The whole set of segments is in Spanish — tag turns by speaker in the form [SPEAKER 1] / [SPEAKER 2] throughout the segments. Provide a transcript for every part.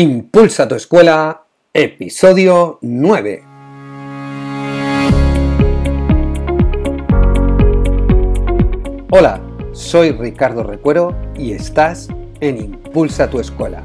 [SPEAKER 1] Impulsa tu escuela, episodio 9. Hola, soy Ricardo Recuero y estás en Impulsa tu escuela,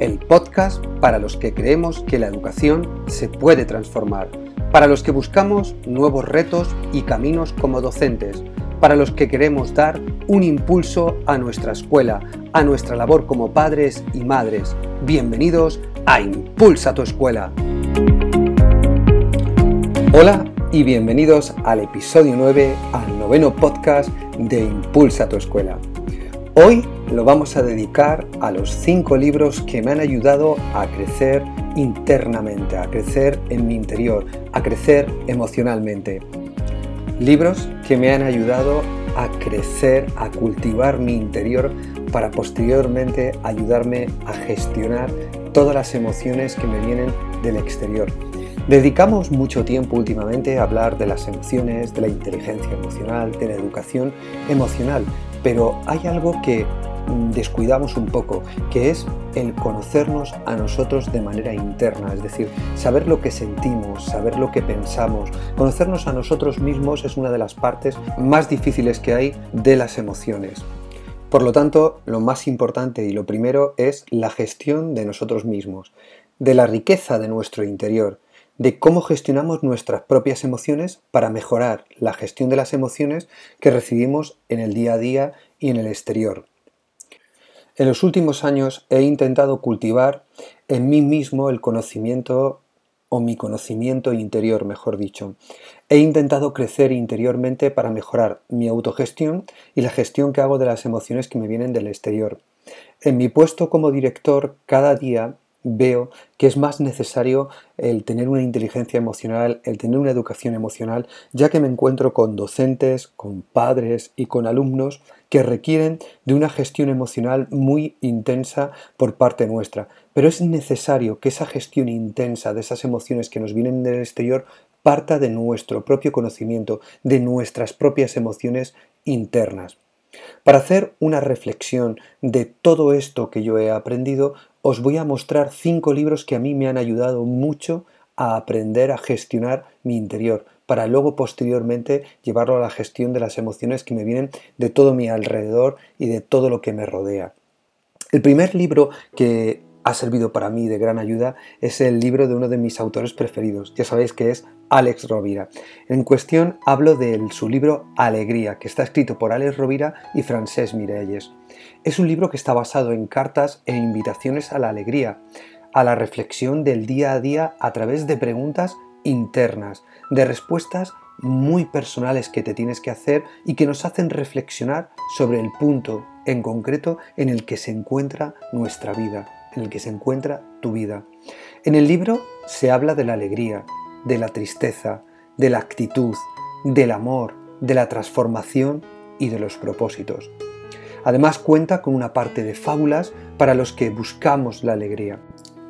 [SPEAKER 1] el podcast para los que creemos que la educación se puede transformar, para los que buscamos nuevos retos y caminos como docentes, para los que queremos dar un impulso a nuestra escuela, a nuestra labor como padres y madres. Bienvenidos a Impulsa tu escuela. Hola y bienvenidos al episodio 9, al noveno podcast de Impulsa tu escuela. Hoy lo vamos a dedicar a los cinco libros que me han ayudado a crecer internamente, a crecer en mi interior, a crecer emocionalmente. Libros que me han ayudado a crecer, a cultivar mi interior para posteriormente ayudarme a gestionar todas las emociones que me vienen del exterior. Dedicamos mucho tiempo últimamente a hablar de las emociones, de la inteligencia emocional, de la educación emocional, pero hay algo que descuidamos un poco, que es el conocernos a nosotros de manera interna, es decir, saber lo que sentimos, saber lo que pensamos. Conocernos a nosotros mismos es una de las partes más difíciles que hay de las emociones. Por lo tanto, lo más importante y lo primero es la gestión de nosotros mismos, de la riqueza de nuestro interior, de cómo gestionamos nuestras propias emociones para mejorar la gestión de las emociones que recibimos en el día a día y en el exterior. En los últimos años he intentado cultivar en mí mismo el conocimiento o mi conocimiento interior, mejor dicho. He intentado crecer interiormente para mejorar mi autogestión y la gestión que hago de las emociones que me vienen del exterior. En mi puesto como director, cada día veo que es más necesario el tener una inteligencia emocional, el tener una educación emocional, ya que me encuentro con docentes, con padres y con alumnos que requieren de una gestión emocional muy intensa por parte nuestra. Pero es necesario que esa gestión intensa de esas emociones que nos vienen del exterior parta de nuestro propio conocimiento, de nuestras propias emociones internas. Para hacer una reflexión de todo esto que yo he aprendido, os voy a mostrar cinco libros que a mí me han ayudado mucho a aprender a gestionar mi interior, para luego posteriormente llevarlo a la gestión de las emociones que me vienen de todo mi alrededor y de todo lo que me rodea. El primer libro que ha servido para mí de gran ayuda es el libro de uno de mis autores preferidos, ya sabéis que es Alex Rovira. En cuestión hablo de su libro Alegría, que está escrito por Alex Rovira y Francesc Mirelles. Es un libro que está basado en cartas e invitaciones a la alegría, a la reflexión del día a día a través de preguntas internas, de respuestas muy personales que te tienes que hacer y que nos hacen reflexionar sobre el punto en concreto en el que se encuentra nuestra vida, en el que se encuentra tu vida. En el libro se habla de la alegría, de la tristeza, de la actitud, del amor, de la transformación y de los propósitos. Además cuenta con una parte de fábulas para los que buscamos la alegría.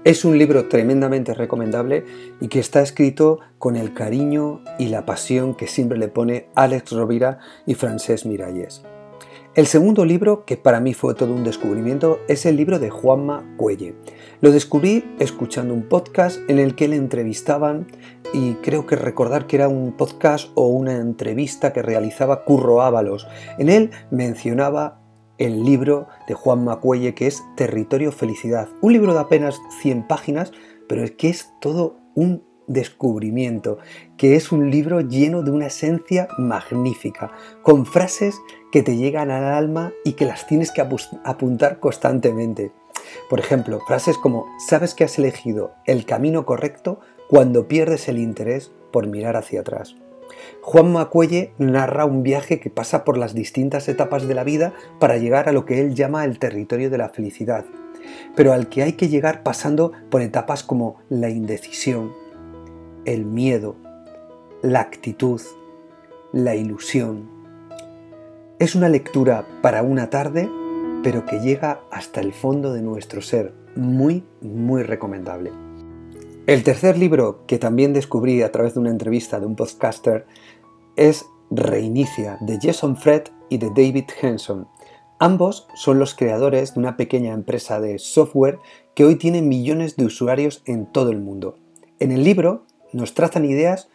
[SPEAKER 1] Es un libro tremendamente recomendable y que está escrito con el cariño y la pasión que siempre le pone Alex Rovira y Francesc Miralles. El segundo libro, que para mí fue todo un descubrimiento, es el libro de Juanma Cuelle. Lo descubrí escuchando un podcast en el que le entrevistaban y creo que recordar que era un podcast o una entrevista que realizaba Curro Ábalos. En él mencionaba el libro de Juan Macuelle que es Territorio Felicidad. Un libro de apenas 100 páginas, pero es que es todo un descubrimiento, que es un libro lleno de una esencia magnífica, con frases que te llegan al alma y que las tienes que apuntar constantemente. Por ejemplo, frases como, sabes que has elegido el camino correcto cuando pierdes el interés por mirar hacia atrás. Juan Macuelle narra un viaje que pasa por las distintas etapas de la vida para llegar a lo que él llama el territorio de la felicidad, pero al que hay que llegar pasando por etapas como la indecisión, el miedo, la actitud, la ilusión. Es una lectura para una tarde, pero que llega hasta el fondo de nuestro ser, muy, muy recomendable. El tercer libro que también descubrí a través de una entrevista de un podcaster es Reinicia, de Jason Fred y de David Henson. Ambos son los creadores de una pequeña empresa de software que hoy tiene millones de usuarios en todo el mundo. En el libro nos trazan ideas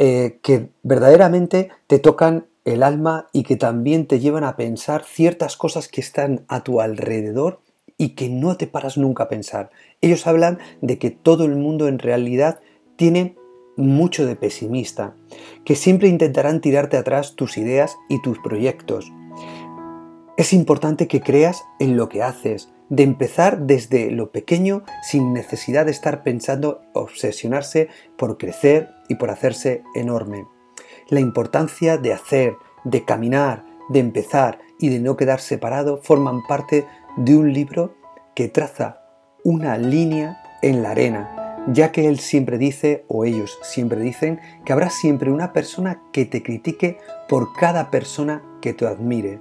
[SPEAKER 1] eh, que verdaderamente te tocan el alma y que también te llevan a pensar ciertas cosas que están a tu alrededor y que no te paras nunca a pensar. Ellos hablan de que todo el mundo en realidad tiene mucho de pesimista, que siempre intentarán tirarte atrás tus ideas y tus proyectos. Es importante que creas en lo que haces, de empezar desde lo pequeño sin necesidad de estar pensando obsesionarse por crecer y por hacerse enorme. La importancia de hacer, de caminar, de empezar y de no quedar separado forman parte de un libro que traza una línea en la arena, ya que él siempre dice, o ellos siempre dicen, que habrá siempre una persona que te critique por cada persona que te admire.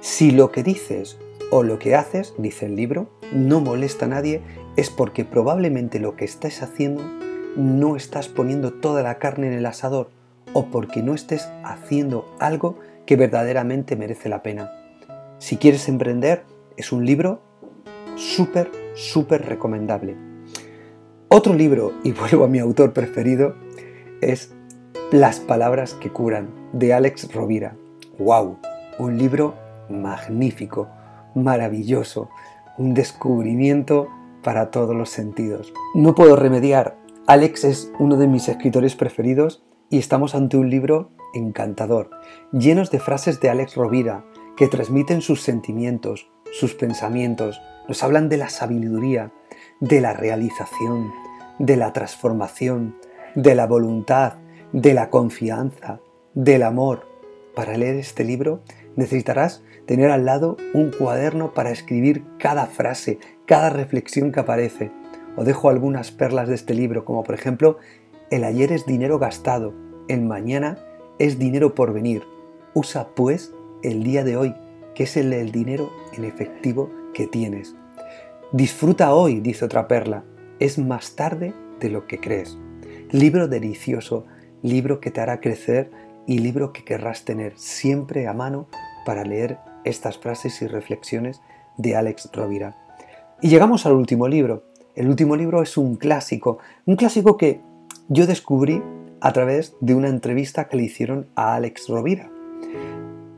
[SPEAKER 1] Si lo que dices o lo que haces, dice el libro, no molesta a nadie, es porque probablemente lo que estás haciendo no estás poniendo toda la carne en el asador o porque no estés haciendo algo que verdaderamente merece la pena. Si quieres emprender, es un libro súper, súper recomendable. Otro libro, y vuelvo a mi autor preferido, es Las palabras que curan, de Alex Rovira. ¡Wow! Un libro magnífico maravilloso, un descubrimiento para todos los sentidos. No puedo remediar, Alex es uno de mis escritores preferidos y estamos ante un libro encantador, llenos de frases de Alex Rovira que transmiten sus sentimientos, sus pensamientos, nos hablan de la sabiduría, de la realización, de la transformación, de la voluntad, de la confianza, del amor. Para leer este libro necesitarás tener al lado un cuaderno para escribir cada frase, cada reflexión que aparece. Os dejo algunas perlas de este libro, como por ejemplo, el ayer es dinero gastado, el mañana es dinero por venir. Usa pues el día de hoy, que es el dinero en efectivo que tienes. Disfruta hoy, dice otra perla, es más tarde de lo que crees. Libro delicioso, libro que te hará crecer y libro que querrás tener siempre a mano para leer estas frases y reflexiones de Alex Rovira. Y llegamos al último libro. El último libro es un clásico, un clásico que yo descubrí a través de una entrevista que le hicieron a Alex Rovira.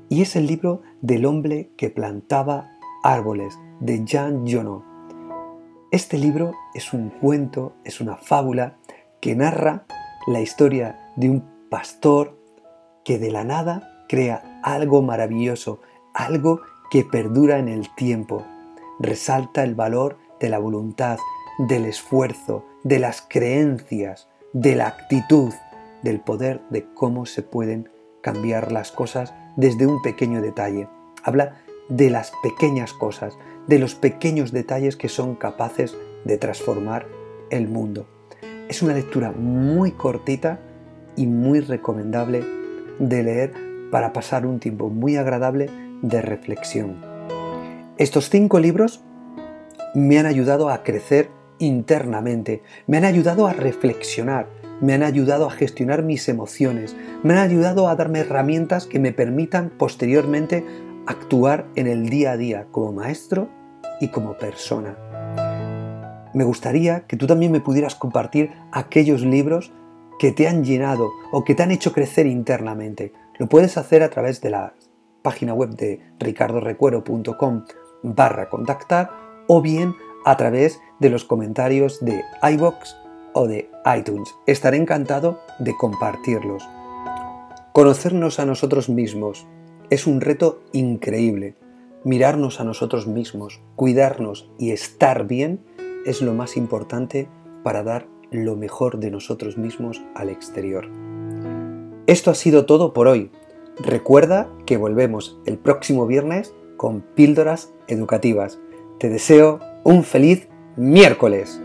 [SPEAKER 1] Y es el libro del hombre que plantaba árboles, de Jean Jonot. Este libro es un cuento, es una fábula que narra la historia de un pastor que de la nada crea algo maravilloso, algo que perdura en el tiempo. Resalta el valor de la voluntad, del esfuerzo, de las creencias, de la actitud, del poder de cómo se pueden cambiar las cosas desde un pequeño detalle. Habla de las pequeñas cosas, de los pequeños detalles que son capaces de transformar el mundo. Es una lectura muy cortita y muy recomendable de leer para pasar un tiempo muy agradable de reflexión. Estos cinco libros me han ayudado a crecer internamente, me han ayudado a reflexionar, me han ayudado a gestionar mis emociones, me han ayudado a darme herramientas que me permitan posteriormente actuar en el día a día como maestro y como persona. Me gustaría que tú también me pudieras compartir aquellos libros que te han llenado o que te han hecho crecer internamente. Lo puedes hacer a través de la página web de ricardorecuero.com barra contactar o bien a través de los comentarios de iBox o de iTunes. Estaré encantado de compartirlos. Conocernos a nosotros mismos es un reto increíble. Mirarnos a nosotros mismos, cuidarnos y estar bien es lo más importante para dar lo mejor de nosotros mismos al exterior. Esto ha sido todo por hoy. Recuerda que volvemos el próximo viernes con píldoras educativas. Te deseo un feliz miércoles.